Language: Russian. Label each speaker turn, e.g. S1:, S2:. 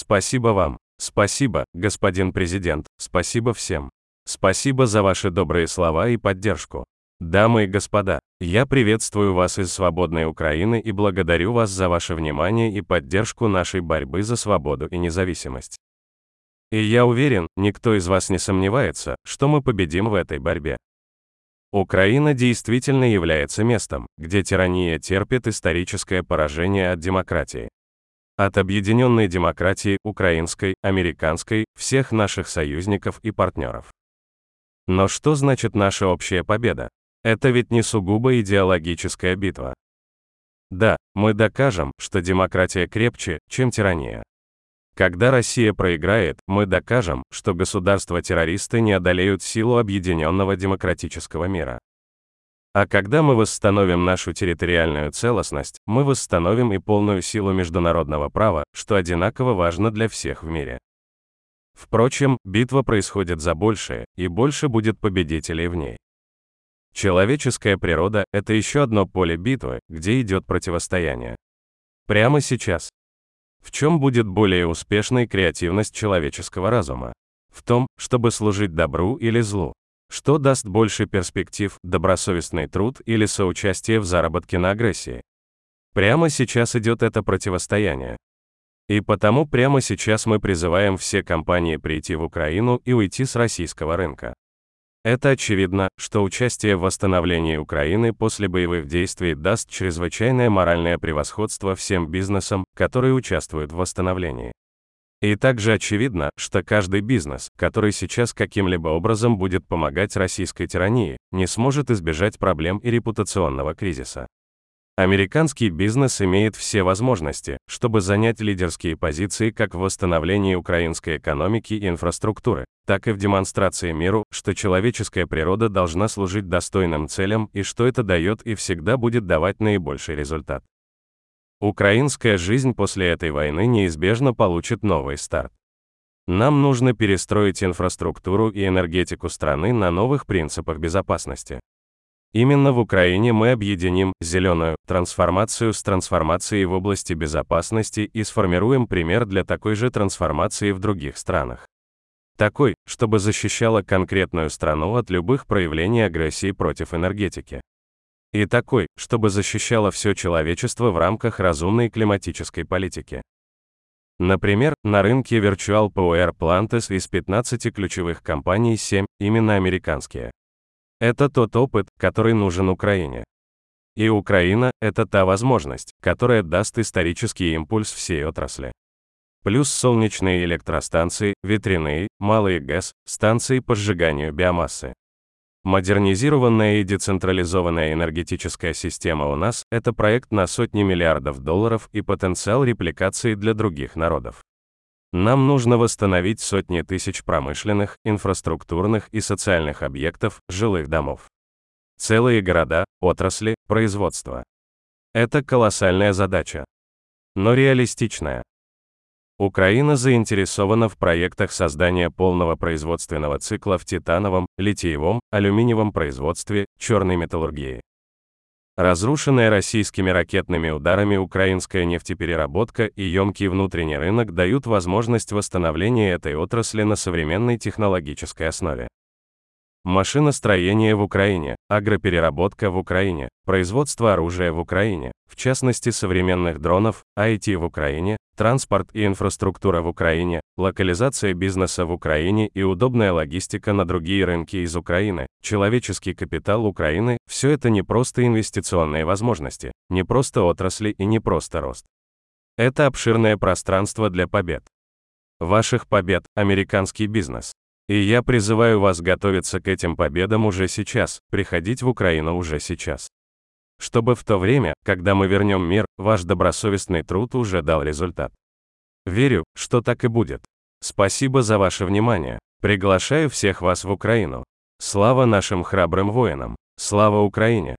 S1: Спасибо вам. Спасибо, господин президент. Спасибо всем. Спасибо за ваши добрые слова и поддержку. Дамы и господа, я приветствую вас из свободной Украины и благодарю вас за ваше внимание и поддержку нашей борьбы за свободу и независимость. И я уверен, никто из вас не сомневается, что мы победим в этой борьбе. Украина действительно является местом, где тирания терпит историческое поражение от демократии. От объединенной демократии, украинской, американской, всех наших союзников и партнеров. Но что значит наша общая победа? Это ведь не сугубо идеологическая битва. Да, мы докажем, что демократия крепче, чем тирания. Когда Россия проиграет, мы докажем, что государства-террористы не одолеют силу объединенного демократического мира. А когда мы восстановим нашу территориальную целостность, мы восстановим и полную силу международного права, что одинаково важно для всех в мире. Впрочем, битва происходит за большее, и больше будет победителей в ней. Человеческая природа – это еще одно поле битвы, где идет противостояние. Прямо сейчас. В чем будет более успешной креативность человеческого разума? В том, чтобы служить добру или злу. Что даст больше перспектив, добросовестный труд или соучастие в заработке на агрессии? Прямо сейчас идет это противостояние. И потому прямо сейчас мы призываем все компании прийти в Украину и уйти с российского рынка. Это очевидно, что участие в восстановлении Украины после боевых действий даст чрезвычайное моральное превосходство всем бизнесам, которые участвуют в восстановлении. И также очевидно, что каждый бизнес, который сейчас каким-либо образом будет помогать российской тирании, не сможет избежать проблем и репутационного кризиса. Американский бизнес имеет все возможности, чтобы занять лидерские позиции как в восстановлении украинской экономики и инфраструктуры, так и в демонстрации миру, что человеческая природа должна служить достойным целям и что это дает и всегда будет давать наибольший результат. Украинская жизнь после этой войны неизбежно получит новый старт. Нам нужно перестроить инфраструктуру и энергетику страны на новых принципах безопасности. Именно в Украине мы объединим зеленую трансформацию с трансформацией в области безопасности и сформируем пример для такой же трансформации в других странах. Такой, чтобы защищала конкретную страну от любых проявлений агрессии против энергетики. И такой, чтобы защищала все человечество в рамках разумной климатической политики. Например, на рынке Virtual Power Plantes из 15 ключевых компаний 7 именно американские. Это тот опыт, который нужен Украине. И Украина – это та возможность, которая даст исторический импульс всей отрасли. Плюс солнечные электростанции, ветряные, малые ГЭС, станции по сжиганию биомассы. Модернизированная и децентрализованная энергетическая система у нас – это проект на сотни миллиардов долларов и потенциал репликации для других народов. Нам нужно восстановить сотни тысяч промышленных, инфраструктурных и социальных объектов, жилых домов. Целые города, отрасли, производства. Это колоссальная задача. Но реалистичная. Украина заинтересована в проектах создания полного производственного цикла в титановом, литиевом, алюминиевом производстве, черной металлургии. Разрушенная российскими ракетными ударами украинская нефтепереработка и емкий внутренний рынок дают возможность восстановления этой отрасли на современной технологической основе. Машиностроение в Украине, агропереработка в Украине, производство оружия в Украине, в частности современных дронов, IT в Украине, транспорт и инфраструктура в Украине, локализация бизнеса в Украине и удобная логистика на другие рынки из Украины, человеческий капитал Украины – все это не просто инвестиционные возможности, не просто отрасли и не просто рост. Это обширное пространство для побед. Ваших побед – американский бизнес. И я призываю вас готовиться к этим победам уже сейчас, приходить в Украину уже сейчас. Чтобы в то время, когда мы вернем мир, ваш добросовестный труд уже дал результат. Верю, что так и будет. Спасибо за ваше внимание. Приглашаю всех вас в Украину. Слава нашим храбрым воинам. Слава Украине!